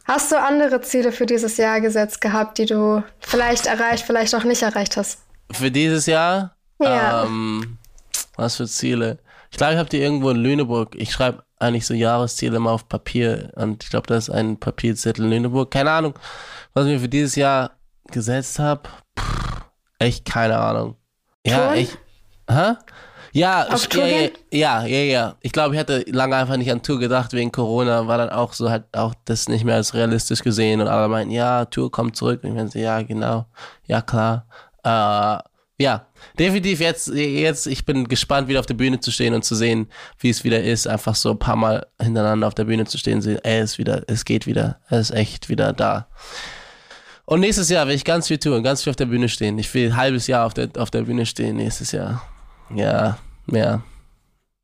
hast du andere Ziele für dieses Jahr gesetzt gehabt, die du vielleicht erreicht, vielleicht auch nicht erreicht hast? Für dieses Jahr? Ja. Ähm, was für Ziele? Ich glaube, ich habe die irgendwo in Lüneburg. Ich schreibe eigentlich so Jahresziele immer auf Papier und ich glaube, das ist ein Papierzettel in Lüneburg. Keine Ahnung, was ich mir für dieses Jahr gesetzt habe. Echt keine Ahnung. Ja, ich. Hä? Ja, ja, ja, ja, ja. Ich glaube, ich hatte lange einfach nicht an Tour gedacht wegen Corona, war dann auch so halt auch das nicht mehr als realistisch gesehen und alle meinten, ja, Tour kommt zurück. Und ich meinte, ja, genau, ja klar. Äh, ja, definitiv jetzt, jetzt, ich bin gespannt, wieder auf der Bühne zu stehen und zu sehen, wie es wieder ist, einfach so ein paar Mal hintereinander auf der Bühne zu stehen, sehen, ey, es wieder, es geht wieder, es ist echt wieder da. Und nächstes Jahr will ich ganz viel tun, ganz viel auf der Bühne stehen. Ich will ein halbes Jahr auf der, auf der Bühne stehen nächstes Jahr. Ja, mehr.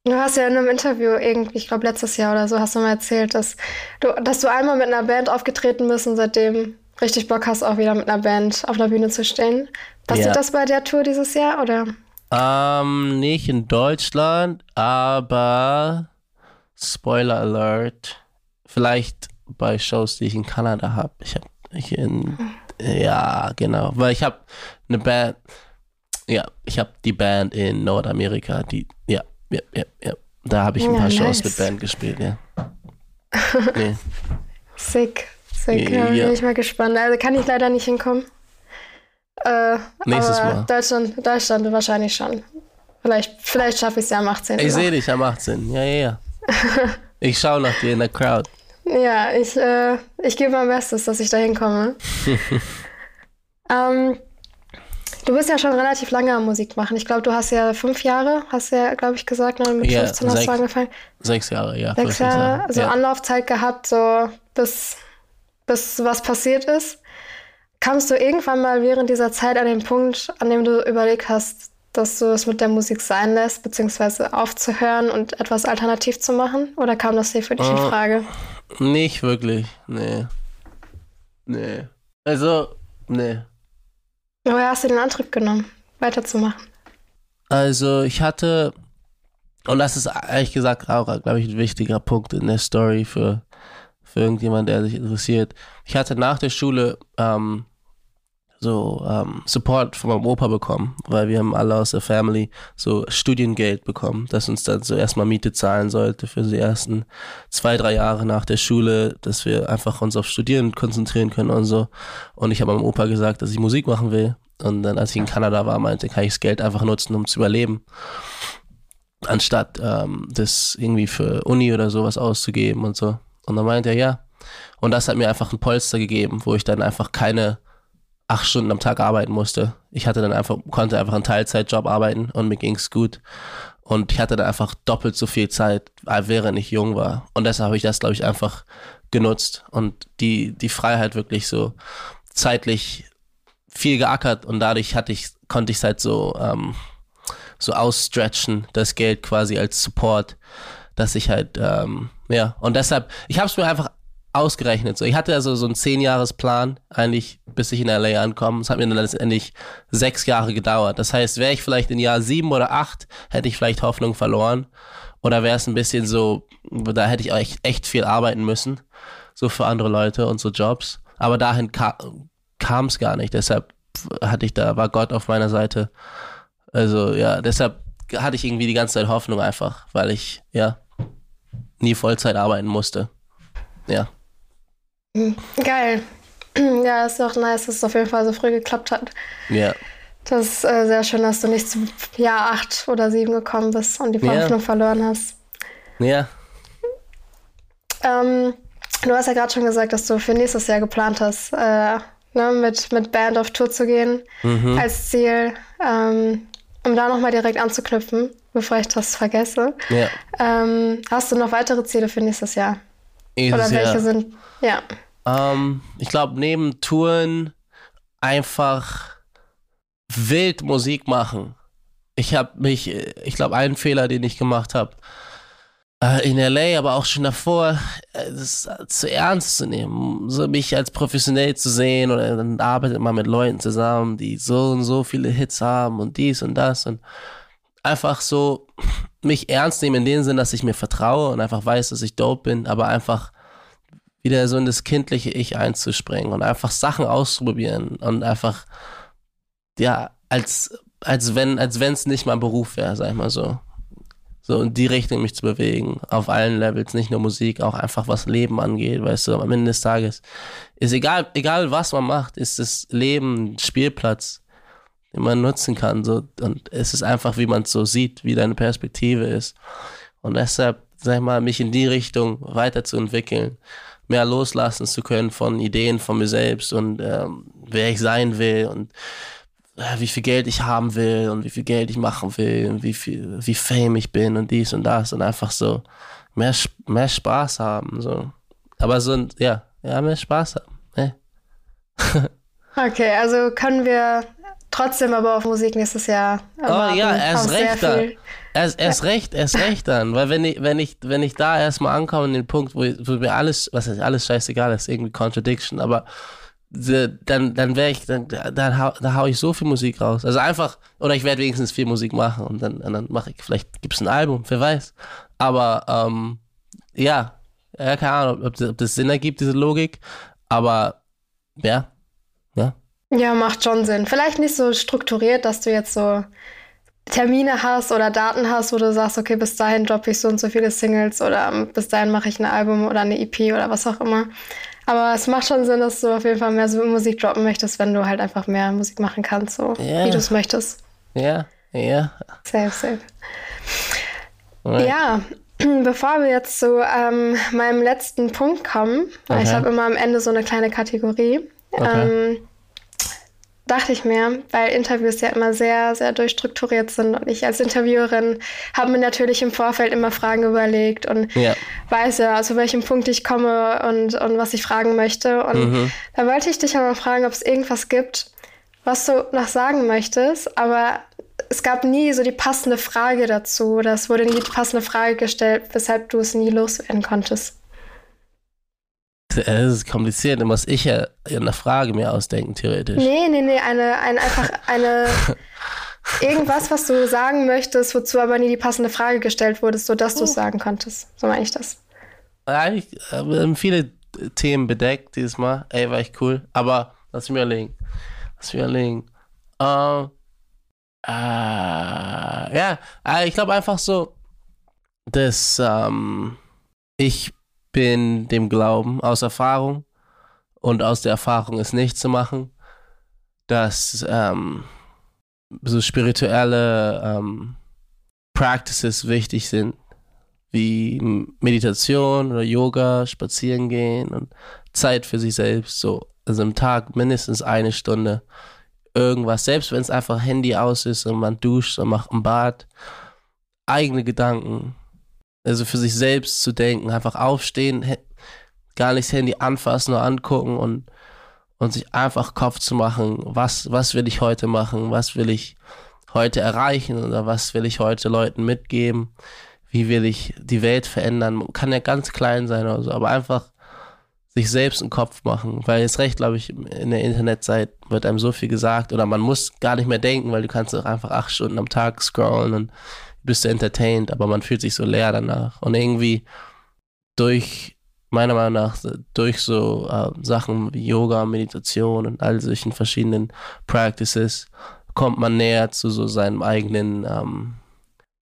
Du hast ja in einem Interview irgendwie, ich glaube letztes Jahr oder so, hast du mal erzählt, dass du, dass du einmal mit einer Band aufgetreten bist und seitdem richtig Bock hast, auch wieder mit einer Band auf der Bühne zu stehen. Passiert ja. das bei der Tour dieses Jahr oder? Ähm, nicht in Deutschland, aber Spoiler Alert, vielleicht bei Shows, die ich in Kanada habe. Ich habe ich in, ja, genau, weil ich habe eine Band, ja, ich habe die Band in Nordamerika, die, ja, ja, ja, ja. Da habe ich ein ja, paar nice. Shows mit Band gespielt, ja. Nee. Sick, sick. Ja, ja. bin ich mal gespannt. Also kann ich leider nicht hinkommen. Äh, Nächstes Mal. Deutschland, Deutschland wahrscheinlich schon. Vielleicht, vielleicht schaffe ich es ja am 18. Ich sehe dich am 18. Ja, ja, ja. ich schaue nach dir in der Crowd. Ja, ich, äh, ich gebe mein Bestes, dass ich da hinkomme. ähm, du bist ja schon relativ lange am Musik machen. Ich glaube, du hast ja fünf Jahre, hast ja, glaube ich, gesagt, ne? mit ja, 15 hast du angefangen. Sechs Jahre, ja. Sechs Jahre, also ja. Anlaufzeit gehabt, so bis, bis was passiert ist. Kamst du irgendwann mal während dieser Zeit an den Punkt, an dem du überlegt hast, dass du es mit der Musik sein lässt, beziehungsweise aufzuhören und etwas alternativ zu machen? Oder kam das hier für dich in äh, Frage? Nicht wirklich, nee. Nee. Also, nee. Woher hast du den Antrieb genommen, weiterzumachen? Also, ich hatte, und das ist ehrlich gesagt auch, glaube ich, ein wichtiger Punkt in der Story für, für irgendjemand, der sich interessiert. Ich hatte nach der Schule ähm, so ähm, Support von meinem Opa bekommen, weil wir haben alle aus der Family so Studiengeld bekommen, das uns dann so erstmal Miete zahlen sollte für die ersten zwei, drei Jahre nach der Schule, dass wir einfach uns auf Studieren konzentrieren können und so. Und ich habe meinem Opa gesagt, dass ich Musik machen will. Und dann, als ich in Kanada war, meinte, kann ich das Geld einfach nutzen, um zu überleben. Anstatt ähm, das irgendwie für Uni oder sowas auszugeben und so. Und dann meinte er, ja. Und das hat mir einfach ein Polster gegeben, wo ich dann einfach keine acht Stunden am Tag arbeiten musste. Ich hatte dann einfach, konnte einfach einen Teilzeitjob arbeiten und mir ging's gut. Und ich hatte dann einfach doppelt so viel Zeit, während ich jung war. Und deshalb habe ich das, glaube ich, einfach genutzt und die, die Freiheit wirklich so zeitlich viel geackert und dadurch hatte ich, konnte ich es halt so, ähm, so ausstretchen, das Geld quasi als Support, dass ich halt, ähm, ja, und deshalb, ich habe es mir einfach ausgerechnet. So, ich hatte also so einen zehn Jahres Plan eigentlich, bis ich in LA ankomme. Es hat mir dann letztendlich sechs Jahre gedauert. Das heißt, wäre ich vielleicht in Jahr sieben oder acht, hätte ich vielleicht Hoffnung verloren. Oder wäre es ein bisschen so, da hätte ich echt, echt viel arbeiten müssen, so für andere Leute und so Jobs. Aber dahin kam es gar nicht. Deshalb hatte ich da, war Gott auf meiner Seite. Also ja, deshalb hatte ich irgendwie die ganze Zeit Hoffnung einfach, weil ich ja nie Vollzeit arbeiten musste. Ja. Geil. Ja, ist auch nice, dass es auf jeden Fall so früh geklappt hat. Ja. Das ist äh, sehr schön, dass du nicht zum Jahr acht oder sieben gekommen bist und die Hoffnung ja. verloren hast. Ja. Ähm, du hast ja gerade schon gesagt, dass du für nächstes Jahr geplant hast, äh, ne, mit, mit Band auf Tour zu gehen mhm. als Ziel. Ähm, um da nochmal direkt anzuknüpfen, bevor ich das vergesse. Ja. Ähm, hast du noch weitere Ziele für nächstes Jahr? Nächstes Oder welche Jahr. sind? Ja. Ähm, ich glaube, neben Touren einfach wild Musik machen. Ich habe mich, ich glaube, einen Fehler, den ich gemacht habe, äh, in LA, aber auch schon davor, äh, das zu ernst zu nehmen, so mich als professionell zu sehen oder dann arbeitet man mit Leuten zusammen, die so und so viele Hits haben und dies und das und einfach so mich ernst nehmen in dem Sinn, dass ich mir vertraue und einfach weiß, dass ich dope bin, aber einfach wieder so in das kindliche Ich einzuspringen und einfach Sachen auszuprobieren und einfach ja als als wenn als wenn es nicht mein Beruf wäre, sag ich mal so. So in die Richtung mich zu bewegen, auf allen Levels, nicht nur Musik, auch einfach was Leben angeht, weißt du, am Ende des Tages ist egal, egal was man macht, ist das Leben Spielplatz, den man nutzen kann, so, und es ist einfach, wie man es so sieht, wie deine Perspektive ist. Und deshalb, sag ich mal, mich in die Richtung weiterzuentwickeln, mehr loslassen zu können von Ideen von mir selbst und ähm, wer ich sein will und äh, wie viel Geld ich haben will und wie viel Geld ich machen will und wie viel, wie fame ich bin und dies und das und einfach so mehr, mehr Spaß haben, so. Aber so, ja, ja, mehr Spaß haben, ne? okay, also können wir trotzdem aber auf Musik nächstes Jahr. Oh ja, erst recht dann. Erst, erst ja. recht, erst recht dann. Weil wenn ich, wenn ich, wenn ich da erstmal ankomme in den Punkt, wo, wo mir alles, was heißt alles scheißegal ist, irgendwie Contradiction, aber dann, dann wäre ich, dann, dann hau, da hau ich so viel Musik raus. Also einfach, oder ich werde wenigstens viel Musik machen und dann, und dann mache ich, vielleicht gibt es ein Album, wer weiß. Aber ähm, ja, ja, keine Ahnung, ob, ob das Sinn ergibt, diese Logik. Aber ja, ja. Macht schon Sinn. Vielleicht nicht so strukturiert, dass du jetzt so Termine hast oder Daten hast, wo du sagst, okay, bis dahin droppe ich so und so viele Singles oder bis dahin mache ich ein Album oder eine EP oder was auch immer. Aber es macht schon Sinn, dass du auf jeden Fall mehr so Musik droppen möchtest, wenn du halt einfach mehr Musik machen kannst, so yeah. wie du es möchtest. Ja, ja. Safe, safe. Right. Ja, bevor wir jetzt zu ähm, meinem letzten Punkt kommen, okay. ich habe immer am Ende so eine kleine Kategorie. Okay. Ähm, dachte ich mir, weil Interviews ja immer sehr, sehr durchstrukturiert sind und ich als Interviewerin habe mir natürlich im Vorfeld immer Fragen überlegt und ja. weiß ja, zu welchem Punkt ich komme und, und was ich fragen möchte. Und mhm. da wollte ich dich aber fragen, ob es irgendwas gibt, was du noch sagen möchtest, aber es gab nie so die passende Frage dazu es wurde nie die passende Frage gestellt, weshalb du es nie loswerden konntest. Es ist kompliziert, dann muss ich ja eine Frage mir ausdenken, theoretisch. Nee, nee, nee, eine, eine einfach eine irgendwas, was du sagen möchtest, wozu aber nie die passende Frage gestellt wurde, sodass du es oh. sagen konntest. So meine ich das. Eigentlich haben viele Themen bedeckt dieses Mal. Ey, war echt cool. Aber lass mich überlegen. Lass mich überlegen. Uh, uh, ja, ich glaube einfach so, dass um, ich bin dem Glauben aus Erfahrung und aus der Erfahrung ist nicht zu machen, dass ähm, so spirituelle ähm, Practices wichtig sind, wie Meditation oder Yoga, spazieren gehen und Zeit für sich selbst, so also im Tag mindestens eine Stunde irgendwas, selbst wenn es einfach Handy aus ist und man duscht und macht ein Bad, eigene Gedanken, also für sich selbst zu denken, einfach aufstehen, gar nicht das Handy anfassen, nur angucken und, und sich einfach Kopf zu machen, was, was will ich heute machen, was will ich heute erreichen oder was will ich heute Leuten mitgeben, wie will ich die Welt verändern, kann ja ganz klein sein oder so, aber einfach sich selbst einen Kopf machen, weil jetzt recht, glaube ich, in der Internetzeit wird einem so viel gesagt oder man muss gar nicht mehr denken, weil du kannst auch einfach acht Stunden am Tag scrollen und bist du entertained, aber man fühlt sich so leer danach. Und irgendwie durch, meiner Meinung nach, durch so äh, Sachen wie Yoga, Meditation und all solchen verschiedenen Practices kommt man näher zu so seinem eigenen, ähm,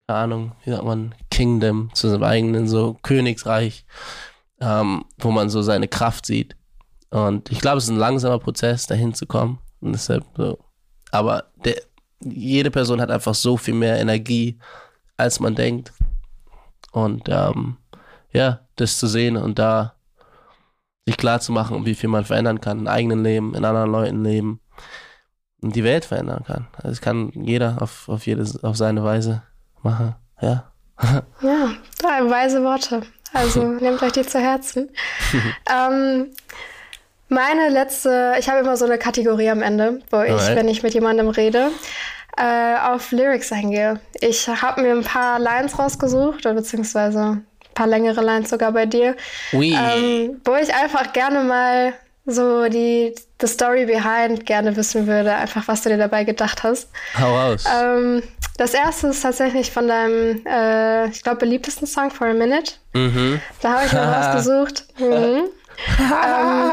keine Ahnung, wie sagt man, Kingdom, zu seinem eigenen so Königsreich, ähm, wo man so seine Kraft sieht. Und ich glaube, es ist ein langsamer Prozess, dahin zu kommen. Und deshalb so. Aber der, jede Person hat einfach so viel mehr Energie, als man denkt. Und ähm, ja, das zu sehen und da sich klar zu machen, wie viel man verändern kann, in eigenen Leben, in anderen Leuten Leben und die Welt verändern kann. Also das kann jeder auf, auf, jedes, auf seine Weise machen. Ja. ja, weise Worte. Also nehmt euch die zu Herzen. ähm, meine letzte, ich habe immer so eine Kategorie am Ende, wo ich, Alright. wenn ich mit jemandem rede, äh, auf Lyrics eingehe. Ich habe mir ein paar Lines rausgesucht, oder beziehungsweise ein paar längere Lines sogar bei dir, ähm, wo ich einfach gerne mal so die the Story behind gerne wissen würde, einfach was du dir dabei gedacht hast. Hau aus. Ähm, das erste ist tatsächlich von deinem, äh, ich glaube, beliebtesten Song For a Minute. Mhm. Da habe ich mir was gesucht. Mhm. ähm,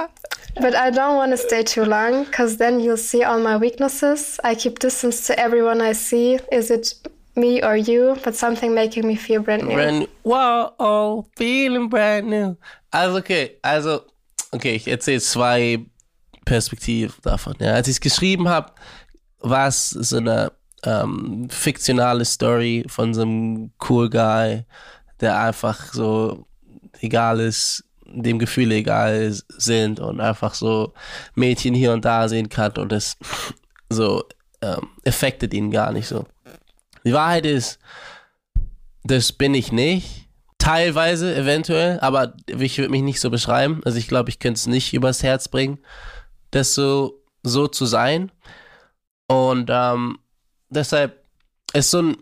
But I don't want to stay too long, because then you'll see all my weaknesses. I keep distance to everyone I see. Is it me or you? But something making me feel brand new. Brand, wow, oh, feeling brand new. Also, okay, also, okay, ich erzähle zwei Perspektiven davon. Ja. Als ich es geschrieben habe, war es so eine ähm, fiktionale Story von so einem cool Guy, der einfach so egal ist, dem Gefühle egal sind und einfach so Mädchen hier und da sehen kann und das so ähm, affectet ihn gar nicht so. Die Wahrheit ist, das bin ich nicht. Teilweise, eventuell, aber ich würde mich nicht so beschreiben. Also ich glaube, ich könnte es nicht übers Herz bringen, das so, so zu sein. Und ähm, deshalb ist so ein.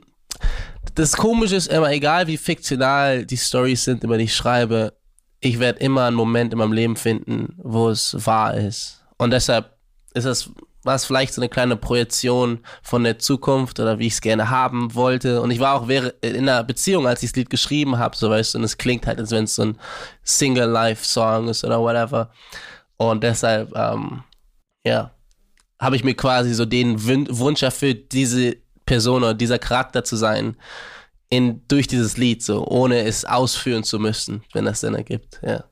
Das Komische ist immer, egal wie fiktional die Stories sind, über die ich schreibe, ich werde immer einen Moment in meinem Leben finden, wo es wahr ist. Und deshalb ist es was vielleicht so eine kleine Projektion von der Zukunft oder wie ich es gerne haben wollte. Und ich war auch in einer Beziehung, als ich das Lied geschrieben habe, so weißt du, und es klingt halt, als wenn es so ein Single-Life-Song ist oder whatever. Und deshalb, ähm, ja, habe ich mir quasi so den Wunsch erfüllt, diese Person oder dieser Charakter zu sein, in, durch dieses Lied, so, ohne es ausführen zu müssen, wenn das Sinn ergibt, ja.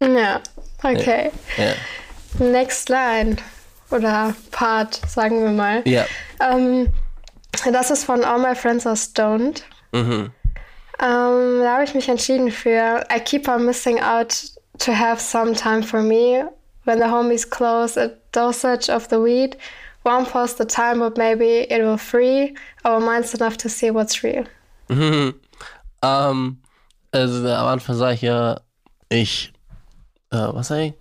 Ja, okay. Ja. Next line oder Part, sagen wir mal. Ja. Ähm, das ist von All My Friends Are Stoned. Mhm. Ähm, da habe ich mich entschieden für I keep on missing out to have some time for me. When the homies close a dosage of the weed, won't post the time, but maybe it will free our minds enough to see what's real. Mhm. Ähm, also am Anfang sage ich ja, ich, äh, was sag ich?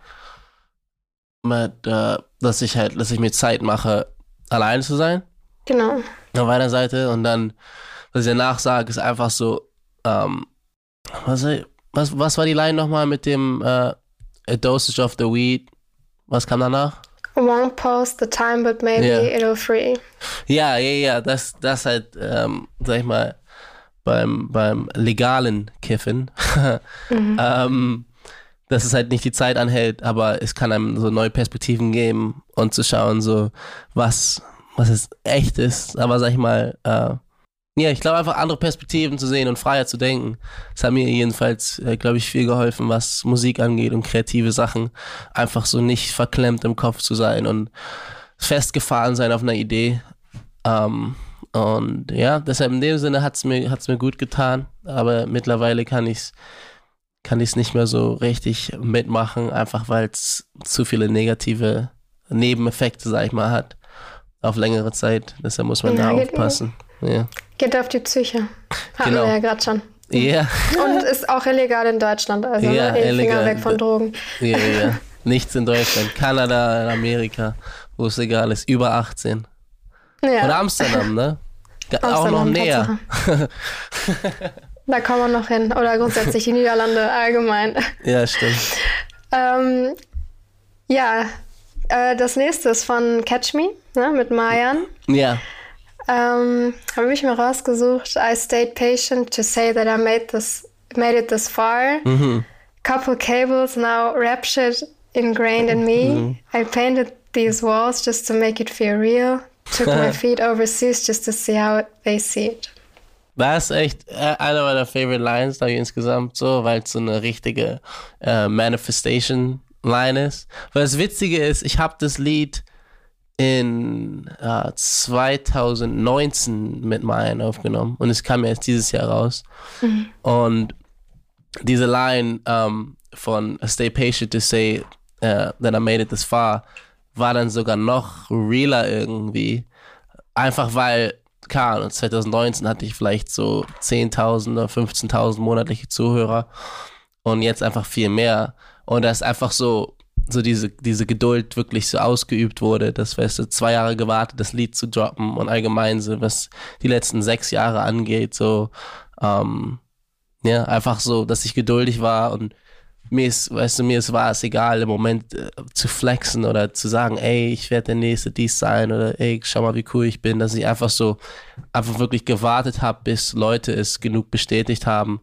Mit, äh, dass ich halt, dass ich mir Zeit mache, allein zu sein. Genau. Auf einer Seite und dann, was ich danach sage, ist einfach so, ähm, was, was, was war die Line nochmal mit dem äh, A dosage of the weed? Was kam danach? Won't post the time, but maybe yeah. it'll free. Ja, ja, ja, das, das halt, ähm, sag ich mal, beim, beim legalen Kiffen, mhm. ähm, dass es halt nicht die Zeit anhält, aber es kann einem so neue Perspektiven geben und zu schauen, so was, was es echt ist. Aber sag ich mal, äh, ja, ich glaube einfach andere Perspektiven zu sehen und freier zu denken. Das hat mir jedenfalls, äh, glaube ich, viel geholfen, was Musik angeht und kreative Sachen. Einfach so nicht verklemmt im Kopf zu sein und festgefahren sein auf einer Idee. Ähm, und ja, deshalb in dem Sinne hat es mir, hat's mir gut getan. Aber mittlerweile kann ich es kann ich's nicht mehr so richtig mitmachen, einfach weil es zu viele negative Nebeneffekte, sag ich mal, hat. Auf längere Zeit. Deshalb muss man ja, da aufpassen. Ja. Geht auf die Psyche. Hatten genau. wir ja gerade schon. Ja. Und ist auch illegal in Deutschland. Also ja, ne? Finger weg von Drogen. Ja, ja. Nichts in Deutschland. Kanada, Amerika, wo es egal ist. Über 18. Ja. Oder Amsterdam, ne? Amsterdam, auch noch näher. da kommen wir noch hin. Oder grundsätzlich die Niederlande allgemein. Ja, stimmt. ähm, ja, äh, das nächste ist von Catch Me ne, mit Mayan. Ja. ähm, habe ich mir rausgesucht, I stayed patient to say that I made this made it this far. Mhm. Couple cables now raptured ingrained in me. Mhm. I painted these walls just to make it feel real. Took my feet overseas just to see how they see it. Das ist echt äh, einer meiner favorite Lines da insgesamt so, weil es so eine richtige äh, Manifestation Line ist. Weil das Witzige ist, ich habe das Lied in äh, 2019 mit Mayan aufgenommen und es kam erst dieses Jahr raus. Mhm. Und diese Line um, von Stay Patient to Say uh, That I Made It This Far war dann sogar noch realer irgendwie. Einfach weil, klar, 2019 hatte ich vielleicht so 10.000 oder 15.000 monatliche Zuhörer und jetzt einfach viel mehr. Und das ist einfach so, so diese, diese Geduld wirklich so ausgeübt wurde, dass weißt du, zwei Jahre gewartet, das Lied zu droppen und allgemein so, was die letzten sechs Jahre angeht, so, ähm, ja, einfach so, dass ich geduldig war und mir ist, weißt du, mir ist, war es egal, im Moment äh, zu flexen oder zu sagen, ey, ich werde der nächste dies sein oder ey, schau mal, wie cool ich bin, dass ich einfach so, einfach wirklich gewartet habe, bis Leute es genug bestätigt haben,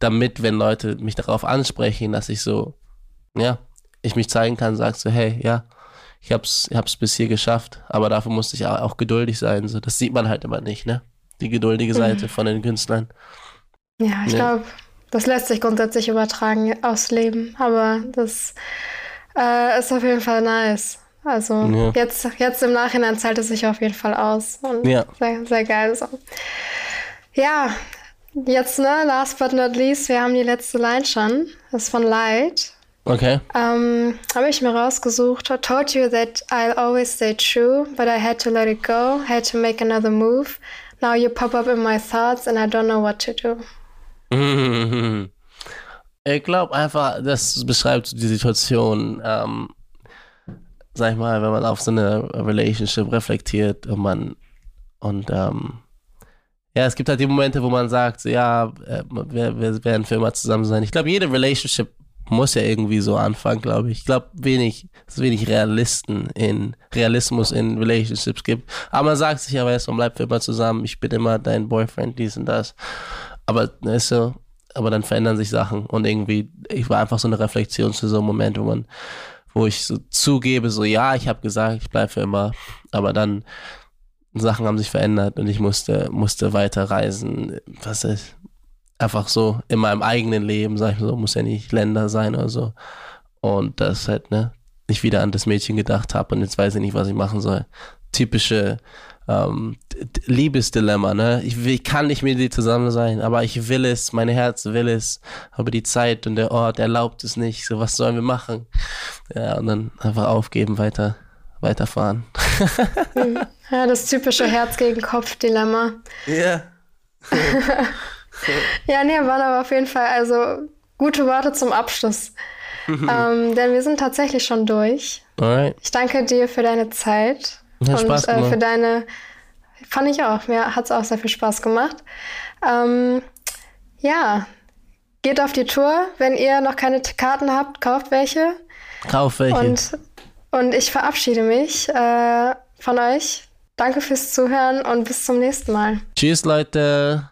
damit, wenn Leute mich darauf ansprechen, dass ich so, ja, ich mich zeigen kann, sagst so, hey, ja, ich hab's, ich hab's bis hier geschafft, aber dafür musste ich auch, auch geduldig sein, so, das sieht man halt immer nicht, ne, die geduldige Seite mhm. von den Künstlern. Ja, ich ja. glaube, das lässt sich grundsätzlich übertragen aufs Leben, aber das äh, ist auf jeden Fall nice. Also ja. jetzt, jetzt im Nachhinein zahlt es sich auf jeden Fall aus. Und ja. Sehr, sehr geil. So. Ja, jetzt, ne, last but not least, wir haben die letzte Line schon. Das ist von Light. Okay. Ähm, Habe ich mir rausgesucht. I told you that I'll always stay true, but I had to let it go, had to make another move. Now you pop up in my thoughts and I don't know what to do. Ich glaube einfach, das beschreibt die Situation, ähm, sag ich mal, wenn man auf so eine Relationship reflektiert und man und ähm, ja, es gibt halt die Momente, wo man sagt, ja, äh, wir, wir werden für immer zusammen sein. Ich glaube, jede Relationship muss ja irgendwie so anfangen, glaube ich. Ich glaube, wenig, es wenig Realisten in Realismus in Relationships gibt. Aber man sagt sich ja, weißt man bleibt für immer zusammen, ich bin immer dein Boyfriend, dies und das. Aber weißt du, aber dann verändern sich Sachen und irgendwie, ich war einfach so eine Reflexion zu so einem Moment, wo man, wo ich so zugebe, so ja, ich habe gesagt, ich bleibe für immer, aber dann Sachen haben sich verändert und ich musste, musste weiter reisen, was ist, einfach so in meinem eigenen Leben, sag ich mal so, muss ja nicht Länder sein oder so. Und das halt, ne, nicht wieder an das Mädchen gedacht habe und jetzt weiß ich nicht, was ich machen soll. Typische ähm, Liebesdilemma, ne? Ich, ich, kann nicht mit dir zusammen sein, aber ich will es, mein Herz will es, aber die Zeit und der Ort erlaubt es nicht. So, was sollen wir machen? Ja, und dann einfach aufgeben, weiter, weiterfahren. ja, das typische Herz gegen Kopf-Dilemma. Ja. ja, nee, waren aber auf jeden Fall also gute Worte zum Abschluss. ähm, denn wir sind tatsächlich schon durch. Alright. Ich danke dir für deine Zeit. Hat und Spaß äh, für deine, fand ich auch, mir hat es auch sehr viel Spaß gemacht. Ähm, ja, geht auf die Tour. Wenn ihr noch keine Karten habt, kauft welche. Kauft welche. Und, und ich verabschiede mich äh, von euch. Danke fürs Zuhören und bis zum nächsten Mal. Tschüss, Leute.